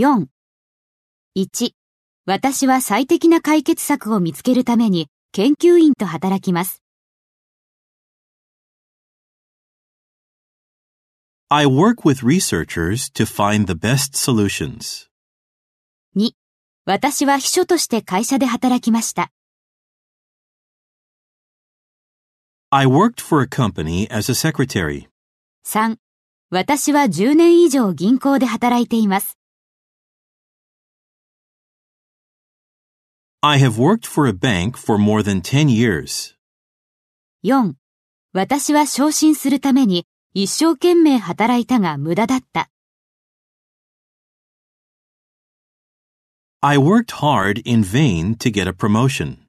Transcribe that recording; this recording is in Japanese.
4。1、私は最適な解決策を見つけるために研究員と働きます。I work with researchers to find the best solutions. 2、私は秘書として会社で働きました。I worked for a company as a secretary. 3、私は10年以上銀行で働いています。I have worked for a bank for more than 10 years. 4、私は昇進するために一生懸命働いたが無駄だった。 I worked hard in vain to get a promotion.